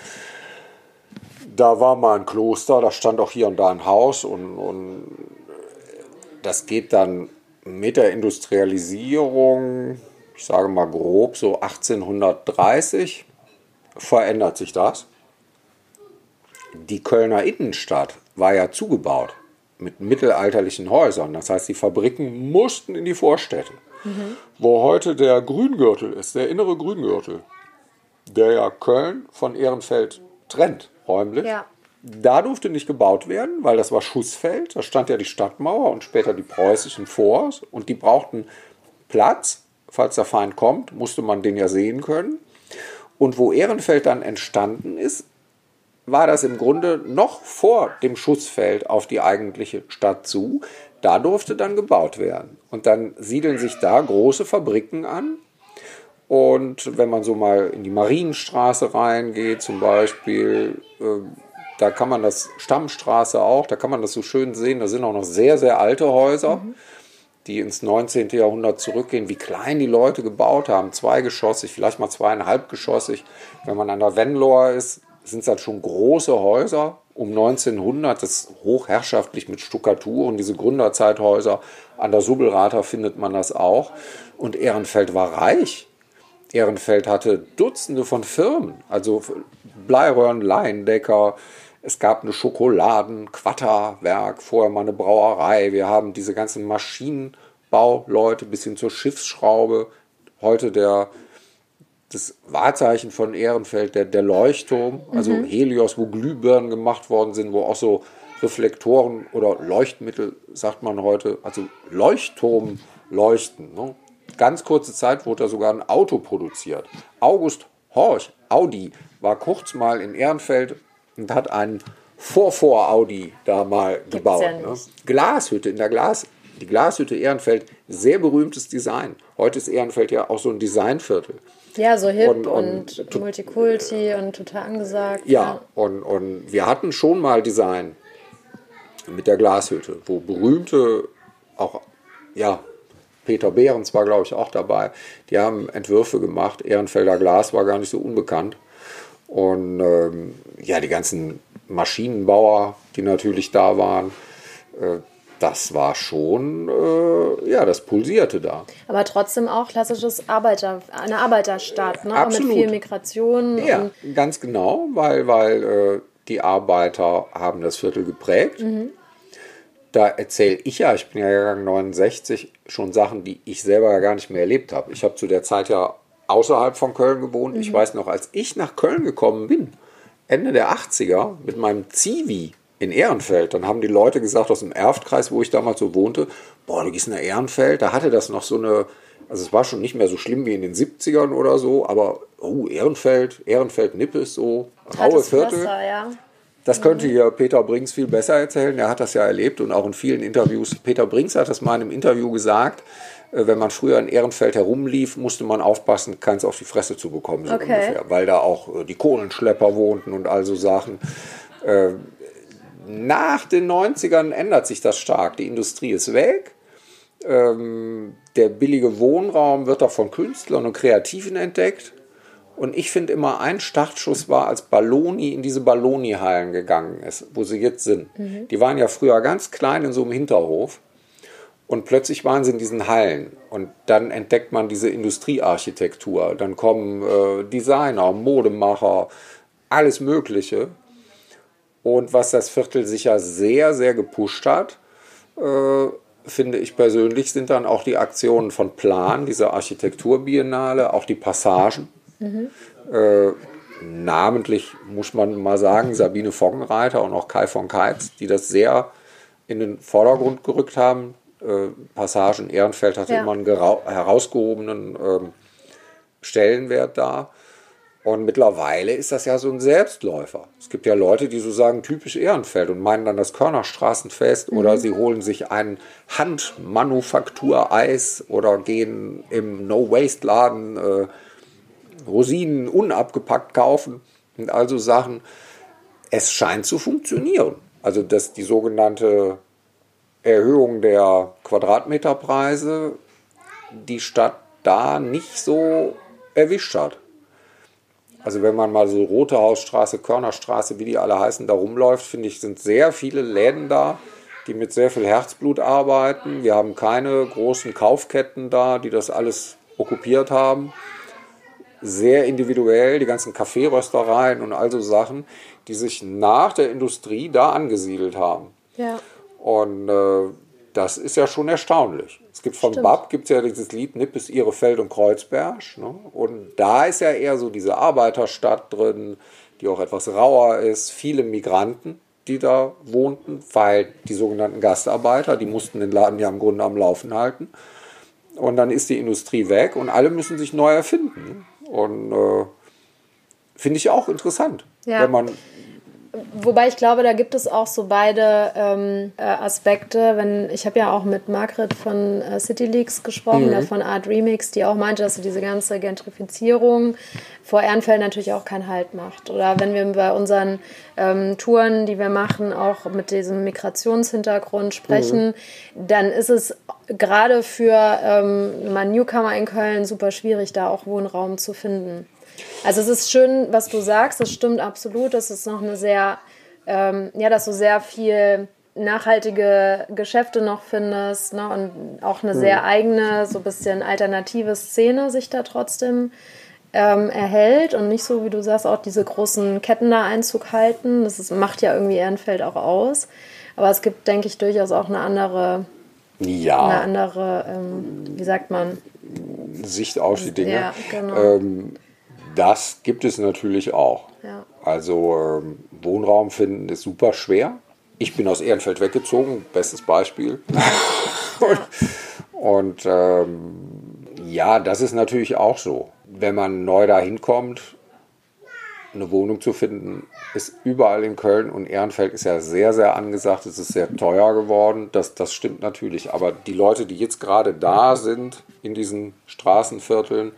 Speaker 3: Da war mal ein Kloster, da stand auch hier und da ein Haus und, und das geht dann mit der Industrialisierung, ich sage mal grob so 1830, verändert sich das die Kölner Innenstadt war ja zugebaut mit mittelalterlichen Häusern. Das heißt, die Fabriken mussten in die Vorstädte. Wo heute der Grüngürtel ist, der innere Grüngürtel, der ja Köln von Ehrenfeld trennt, räumlich.
Speaker 2: Ja.
Speaker 3: Da durfte nicht gebaut werden, weil das war Schussfeld. Da stand ja die Stadtmauer und später die preußischen Forts. Und die brauchten Platz. Falls der Feind kommt, musste man den ja sehen können. Und wo Ehrenfeld dann entstanden ist, war das im Grunde noch vor dem Schussfeld auf die eigentliche Stadt zu. Da durfte dann gebaut werden. Und dann siedeln sich da große Fabriken an. Und wenn man so mal in die Marienstraße reingeht, zum Beispiel, äh, da kann man das, Stammstraße auch, da kann man das so schön sehen. Da sind auch noch sehr, sehr alte Häuser, die ins 19. Jahrhundert zurückgehen, wie klein die Leute gebaut haben. Zweigeschossig, vielleicht mal zweieinhalbgeschossig. Wenn man an der Venloer ist, sind es dann schon große Häuser um 1900, das hochherrschaftlich mit Stuckatur diese Gründerzeithäuser. An der Subbelrather findet man das auch. Und Ehrenfeld war reich. Ehrenfeld hatte Dutzende von Firmen, also Bleiröhren, Leindecker. Es gab eine Schokoladen, Quatterwerk, vorher mal eine Brauerei. Wir haben diese ganzen Maschinenbauleute bis hin zur Schiffsschraube. Heute der das Wahrzeichen von Ehrenfeld, der, der Leuchtturm, also Helios, wo Glühbirnen gemacht worden sind, wo auch so Reflektoren oder Leuchtmittel, sagt man heute, also Leuchtturm leuchten. Ne? Ganz kurze Zeit wurde da sogar ein Auto produziert. August Horch, Audi, war kurz mal in Ehrenfeld und hat einen Vorvor-Audi da mal gebaut.
Speaker 2: ja
Speaker 3: ne? Glashütte, in der Glas, die Glashütte Ehrenfeld, sehr berühmtes Design. Heute ist Ehrenfeld ja auch so ein Designviertel.
Speaker 2: Ja, so hip
Speaker 3: Und-
Speaker 2: und,
Speaker 3: und-
Speaker 2: Multikulti und total angesagt.
Speaker 3: Ja, und, und wir hatten schon mal Design mit der Glashütte, wo berühmte, auch, ja, Peter Behrens war, glaube ich, auch dabei. Die haben Entwürfe gemacht. Ehrenfelder Glas war gar nicht so unbekannt. Und ähm, ja, die ganzen Maschinenbauer, die natürlich da waren, äh, das war schon, äh, ja, das pulsierte da.
Speaker 2: Aber trotzdem auch klassisches Arbeiter, eine Arbeiterstadt, ne? Auch mit
Speaker 3: Absolut.
Speaker 2: viel Migration.
Speaker 3: Ja, ganz genau, weil, weil äh, die Arbeiter haben das Viertel geprägt. Da erzähle ich ja, ich bin ja Jahrgang 69, schon Sachen, die ich selber ja gar nicht mehr erlebt habe. Ich habe zu der Zeit ja außerhalb von Köln gewohnt. Ich weiß noch, als ich nach Köln gekommen bin, Ende der 80er, mit meinem Zivi, in Ehrenfeld. Dann haben die Leute gesagt aus dem Erftkreis, wo ich damals so wohnte, boah, du gehst nach Ehrenfeld, da hatte das noch so eine, also es war schon nicht mehr so schlimm wie in den 70ern oder so, aber oh, Ehrenfeld, Ehrenfeld-Nippes, so raue Viertel.
Speaker 2: Wasser, ja.
Speaker 3: Das könnte hier Peter Brinks viel besser erzählen. Er hat das ja erlebt und auch in vielen Interviews. Peter Brinks hat das mal in einem Interview gesagt. Äh, Wenn man früher in Ehrenfeld herumlief, musste man aufpassen, keins auf die Fresse zu bekommen, so
Speaker 2: Okay.
Speaker 3: ungefähr. Weil da auch äh, die Kohlenschlepper wohnten und all so Sachen. Äh, Nach den 90ern ändert sich das stark. Die Industrie ist weg. Ähm, Der billige Wohnraum wird auch von Künstlern und Kreativen entdeckt. Und ich finde immer, ein Startschuss war, als Balloni in diese Balloni-Hallen gegangen ist, wo sie jetzt sind. Die waren ja früher ganz klein in so einem Hinterhof. Und plötzlich waren sie in diesen Hallen. Und dann entdeckt man diese Industriearchitektur. Dann kommen äh, Designer, Modemacher, alles Mögliche. Und was das Viertel sicher sehr, sehr gepusht hat, äh, finde ich persönlich, sind dann auch die Aktionen von Plan, dieser Architekturbiennale, auch die Passagen. Äh, namentlich muss man mal sagen, Sabine Foggenreiter und auch Kai von Keitz, die das sehr in den Vordergrund gerückt haben. Äh, Passagen Ehrenfeld hatte
Speaker 2: Ja.
Speaker 3: immer einen herausgehobenen ähm, Stellenwert da. Und mittlerweile ist das ja so ein Selbstläufer. Es gibt ja Leute, die so sagen, typisch Ehrenfeld und meinen dann das Körnerstraßenfest oder sie holen sich ein Handmanufaktureis oder gehen im No-Waste-Laden äh, Rosinen unabgepackt kaufen und also Sachen. Es scheint zu funktionieren. Also, dass die sogenannte Erhöhung der Quadratmeterpreise die Stadt da nicht so erwischt hat. Also wenn man mal so Rote Hausstraße, Körnerstraße, wie die alle heißen, da rumläuft, finde ich, sind sehr viele Läden da, die mit sehr viel Herzblut arbeiten. Wir haben keine großen Kaufketten da, die das alles okkupiert haben. Sehr individuell, die ganzen Kaffeeröstereien und all so Sachen, die sich nach der Industrie da angesiedelt haben.
Speaker 2: Ja.
Speaker 3: Und äh, das ist ja schon erstaunlich. Es gibt von
Speaker 2: Stimmt.
Speaker 3: Bab gibt's ja dieses Lied Nippes, Ihrefeld und Kreuzberg. Ne? Und da ist ja eher so diese Arbeiterstadt drin, die auch etwas rauer ist. Viele Migranten, die da wohnten, weil die sogenannten Gastarbeiter, die mussten den Laden ja im Grunde am Laufen halten. Und dann ist die Industrie weg und alle müssen sich neu erfinden. Und äh, finde ich auch interessant.
Speaker 2: Ja.
Speaker 3: Wenn man
Speaker 2: Wobei ich glaube, da gibt es auch so beide ähm, äh, Aspekte. Wenn ich habe ja auch mit Margret von äh, City Leaks gesprochen, äh, von Art Remix, die auch meinte, dass so diese ganze Gentrifizierung vor Ehrenfeld natürlich auch keinen Halt macht. Oder wenn wir bei unseren ähm, Touren, die wir machen, auch mit diesem Migrationshintergrund sprechen, dann ist es gerade für ähm, mal Newcomer in Köln super schwierig, da auch Wohnraum zu finden. Also es ist schön, was du sagst, das stimmt absolut. Das ist noch eine sehr, ähm, ja, dass du sehr viel nachhaltige Geschäfte noch findest ne? und auch eine sehr eigene, so ein bisschen alternative Szene sich da trotzdem ähm, erhält und nicht so, wie du sagst, auch diese großen Ketten da Einzug halten. Das ist, macht ja irgendwie Ehrenfeld auch aus. Aber es gibt, denke ich, durchaus auch eine andere,
Speaker 3: ja,
Speaker 2: eine andere, ähm, wie sagt man?
Speaker 3: Sicht auf die Dinge.
Speaker 2: Ja, genau.
Speaker 3: ähm, das gibt es natürlich auch.
Speaker 2: Ja.
Speaker 3: Also ähm, Wohnraum finden ist super schwer. Ich bin aus Ehrenfeld weggezogen, bestes Beispiel. *laughs* und und ähm, ja, das ist natürlich auch so. Wenn man neu dahin kommt, eine Wohnung zu finden, ist überall in Köln und Ehrenfeld ist ja sehr, sehr angesagt. Es ist sehr teuer geworden. Das, das stimmt natürlich. Aber die Leute, die jetzt gerade da sind in diesen Straßenvierteln,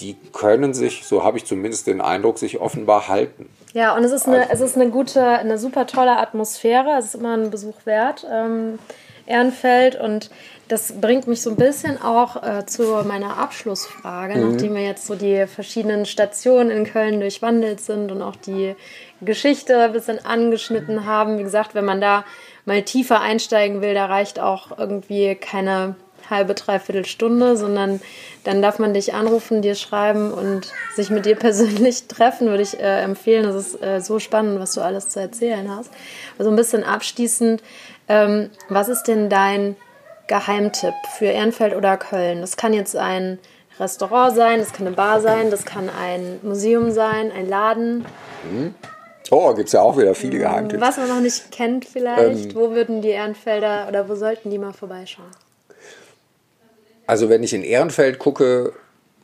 Speaker 3: die können sich, so habe ich zumindest den Eindruck, sich offenbar halten.
Speaker 2: Ja, und es ist eine, es ist eine gute, eine super tolle Atmosphäre. Es ist immer ein Besuch wert, ähm, Ehrenfeld. Und das bringt mich so ein bisschen auch äh, zu meiner Abschlussfrage, nachdem wir jetzt so die verschiedenen Stationen in Köln durchwandelt sind und auch die Geschichte ein bisschen angeschnitten haben. Wie gesagt, wenn man da mal tiefer einsteigen will, da reicht auch irgendwie keine halbe, dreiviertel Stunde, sondern dann darf man dich anrufen, dir schreiben und sich mit dir *laughs* persönlich treffen, würde ich äh, empfehlen. Das ist äh, so spannend, was du alles zu erzählen hast. Also ein bisschen abschließend, ähm, was ist denn dein Geheimtipp für Ehrenfeld oder Köln? Das kann jetzt ein Restaurant sein, das kann eine Bar sein, das kann ein Museum sein, ein Laden.
Speaker 3: Oh, gibt es ja auch wieder viele Geheimtipps.
Speaker 2: Was man noch nicht kennt
Speaker 3: Ähm.
Speaker 2: vielleicht. wo würden die Ehrenfelder oder wo sollten die mal vorbeischauen?
Speaker 3: Also wenn ich in Ehrenfeld gucke,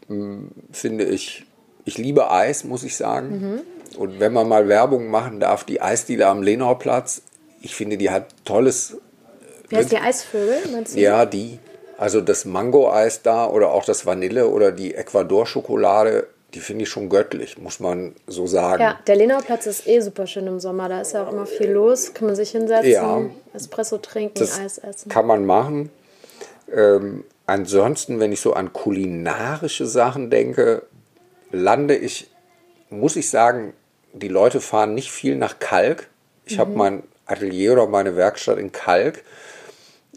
Speaker 3: mh, finde ich, ich liebe Eis, muss ich sagen. Und wenn man mal Werbung machen darf, die Eisdiele am Lenauplatz, ich finde, die hat tolles,
Speaker 2: Wer ist die Eisvögel?
Speaker 3: Ja, die, also das Mango-Eis da oder auch das Vanille oder die Ecuador-Schokolade, die finde ich schon göttlich, muss man so sagen.
Speaker 2: Ja, der Lenauplatz ist eh super schön im Sommer. Da ist ja auch immer viel los. Kann man sich hinsetzen,
Speaker 3: Ja.
Speaker 2: Espresso trinken, Eis essen.
Speaker 3: kann man machen. Ähm, ansonsten, wenn ich so an kulinarische Sachen denke, lande ich, muss ich sagen, die Leute fahren nicht viel nach Kalk. Ich
Speaker 2: Mhm.
Speaker 3: habe mein Atelier oder meine Werkstatt in Kalk.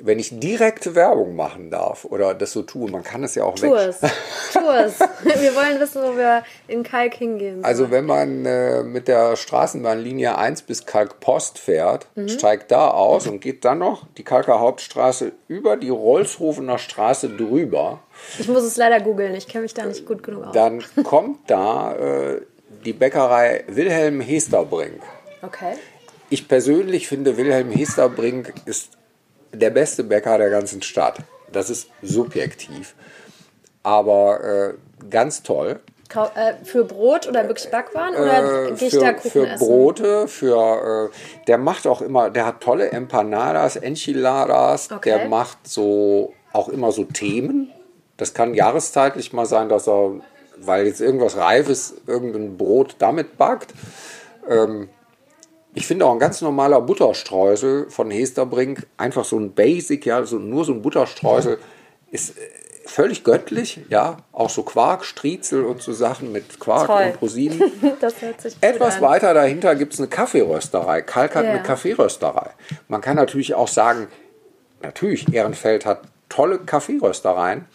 Speaker 3: Wenn ich direkte Werbung machen darf oder das so tue, man kann es ja auch
Speaker 2: Tu es. Tu es. *laughs* Wir wollen wissen, wo wir in Kalk hingehen.
Speaker 3: Also wenn man äh, mit der Straßenbahnlinie 1 bis Kalkpost fährt,
Speaker 2: Mhm.
Speaker 3: steigt da aus und geht dann noch die Kalker Hauptstraße über die Rolfshofener Straße drüber,
Speaker 2: ich muss es leider googeln. Ich kenne mich da nicht gut genug aus.
Speaker 3: dann kommt da äh, die Bäckerei Wilhelm Hesterbrink.
Speaker 2: Okay.
Speaker 3: Ich persönlich finde, Wilhelm Hesterbrink ist der beste Bäcker der ganzen Stadt. Das ist subjektiv, aber äh, ganz toll.
Speaker 2: Kau äh, für Brot oder wirklich Backwaren? Oder
Speaker 3: Äh,
Speaker 2: gehe ich da
Speaker 3: für,
Speaker 2: Kuchen
Speaker 3: für
Speaker 2: essen?
Speaker 3: Brote, für äh, der macht auch immer, der hat tolle Empanadas, Enchiladas,
Speaker 2: Okay.
Speaker 3: der macht so auch immer so Themen. Das kann jahreszeitlich mal sein, dass er, weil jetzt irgendwas reif ist, irgendein Brot damit backt. Ähm, ich finde auch ein ganz normaler Butterstreusel von Hesterbrink, einfach so ein Basic, ja, so, nur so ein Butterstreusel, ist äh, völlig göttlich, ja, auch so Quark, Striezel und so Sachen mit Quark
Speaker 2: Toll.
Speaker 3: und Rosinen. *laughs* Etwas weiter dahinter gibt es eine Kaffeerösterei. Kalk hat
Speaker 2: Ja.
Speaker 3: eine Kaffeerösterei. Man kann natürlich auch sagen, natürlich, Ehrenfeld hat tolle Kaffeeröstereien,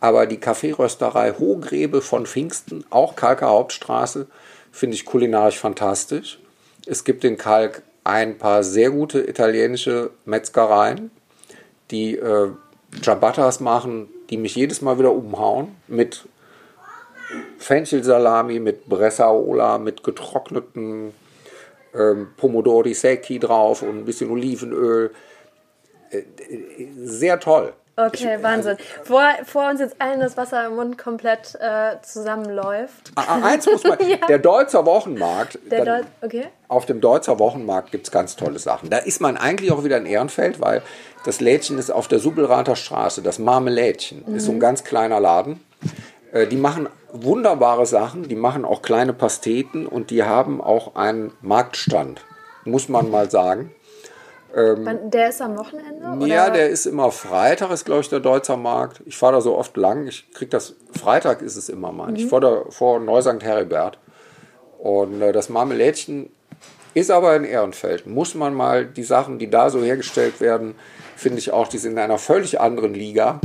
Speaker 3: aber die Kaffeerösterei Hohgräbe von Pfingsten, auch Kalker Hauptstraße, finde ich kulinarisch fantastisch. Es gibt in Kalk ein paar sehr gute italienische Metzgereien, die äh, Ciabattas machen, die mich jedes Mal wieder umhauen mit Fenchelsalami, mit Bressaola, mit getrockneten ähm, Pomodori Secchi drauf und ein bisschen Olivenöl. Äh, äh, Sehr toll.
Speaker 2: Okay, Wahnsinn. Vor, vor uns jetzt allen das Wasser im Mund komplett äh, zusammenläuft.
Speaker 3: Ah, ah, Eins muss man, *laughs* der Deutzer Wochenmarkt,
Speaker 2: Der
Speaker 3: dann-
Speaker 2: Deut okay.
Speaker 3: auf dem Deutzer Wochenmarkt gibt es ganz tolle Sachen. Da ist man eigentlich auch wieder in Ehrenfeld, weil das Lädchen ist auf der Subbelrather Straße. Das Marmelädchen ist so ein ganz kleiner Laden. Äh, Die machen wunderbare Sachen, die machen auch kleine Pasteten und die haben auch einen Marktstand, muss man mal sagen.
Speaker 2: Wann- Der ist am Wochenende? Oder?
Speaker 3: Ja, der ist immer Freitag, ist glaube ich der Deutzer Markt. Ich fahre da so oft lang. Ich krieg das, Freitag ist es immer, meine ich, vor, der, vor Neu-St. Heribert. Und äh, das Marmelädchen ist aber in Ehrenfeld. Muss man mal die Sachen, die da so hergestellt werden, finde ich auch, die sind in einer völlig anderen Liga.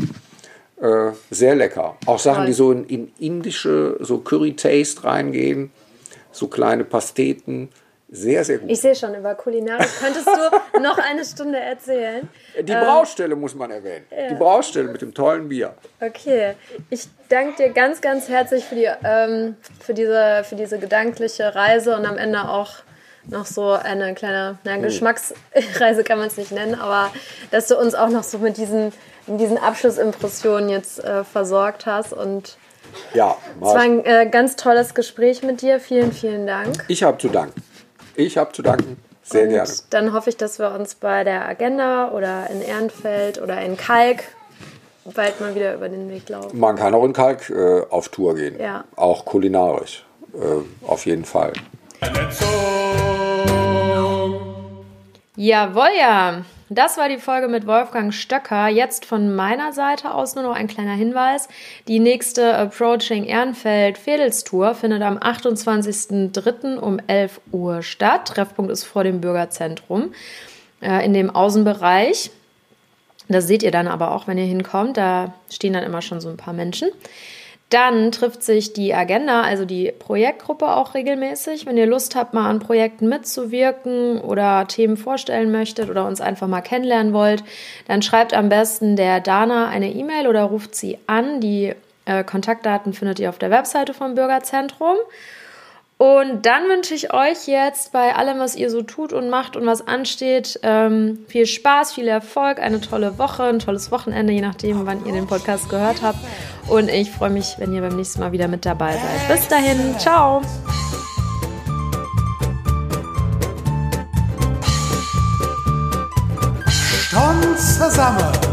Speaker 3: Äh, sehr lecker. Auch Sachen,
Speaker 2: Toll.
Speaker 3: die so in, in indische, so Curry-Taste reingehen. So kleine Pasteten. Sehr, sehr gut.
Speaker 2: Ich sehe schon, über Kulinarik könntest du *laughs* noch eine Stunde erzählen.
Speaker 3: Die Braustelle muss man erwähnen. Die Braustelle mit dem tollen Bier.
Speaker 2: Okay, ich danke dir ganz, ganz herzlich für, die, ähm, für, diese, für diese gedankliche Reise und am Ende auch noch so eine kleine na, Geschmacksreise kann man es nicht nennen, aber dass du uns auch noch so mit diesen, mit diesen Abschlussimpressionen jetzt äh, versorgt hast und
Speaker 3: Ja,
Speaker 2: es war ein äh, ganz tolles Gespräch mit dir. Vielen, vielen Dank.
Speaker 3: ich habe zu danken. Ich habe zu danken. Sehr
Speaker 2: und
Speaker 3: gerne.
Speaker 2: dann hoffe ich, dass wir uns bei der Agenda oder in Ehrenfeld oder in Kalk bald mal wieder über den Weg laufen.
Speaker 3: Man kann auch in Kalk äh, auf Tour gehen.
Speaker 2: Ja.
Speaker 3: Auch kulinarisch. Äh, auf jeden Fall.
Speaker 2: Jawohl, ja. Das war die Folge mit Wolfgang Stöcker. Jetzt von meiner Seite aus nur noch ein kleiner Hinweis. Die nächste Approaching Ehrenfeld Fedelstour findet am 28.03. um 11 Uhr statt. Treffpunkt ist vor dem Bürgerzentrum äh, in dem Außenbereich. Das seht ihr dann aber auch, wenn ihr hinkommt. Da stehen dann immer schon so ein paar Menschen. Dann trifft sich die Agenda, also die Projektgruppe auch regelmäßig. Wenn ihr Lust habt, mal an Projekten mitzuwirken oder Themen vorstellen möchtet oder uns einfach mal kennenlernen wollt, dann schreibt am besten der Dana eine E-Mail oder ruft sie an. Die äh, Kontaktdaten findet ihr auf der Webseite vom Bürgerzentrum. Und dann wünsche ich euch jetzt bei allem, was ihr so tut und macht und was ansteht, ähm, viel Spaß, viel Erfolg, eine tolle Woche, ein tolles Wochenende, je nachdem, wann ihr den Podcast gehört habt. Und ich freue mich, wenn ihr beim nächsten Mal wieder mit dabei seid. Bis dahin, ciao!
Speaker 1: Stone zusammen.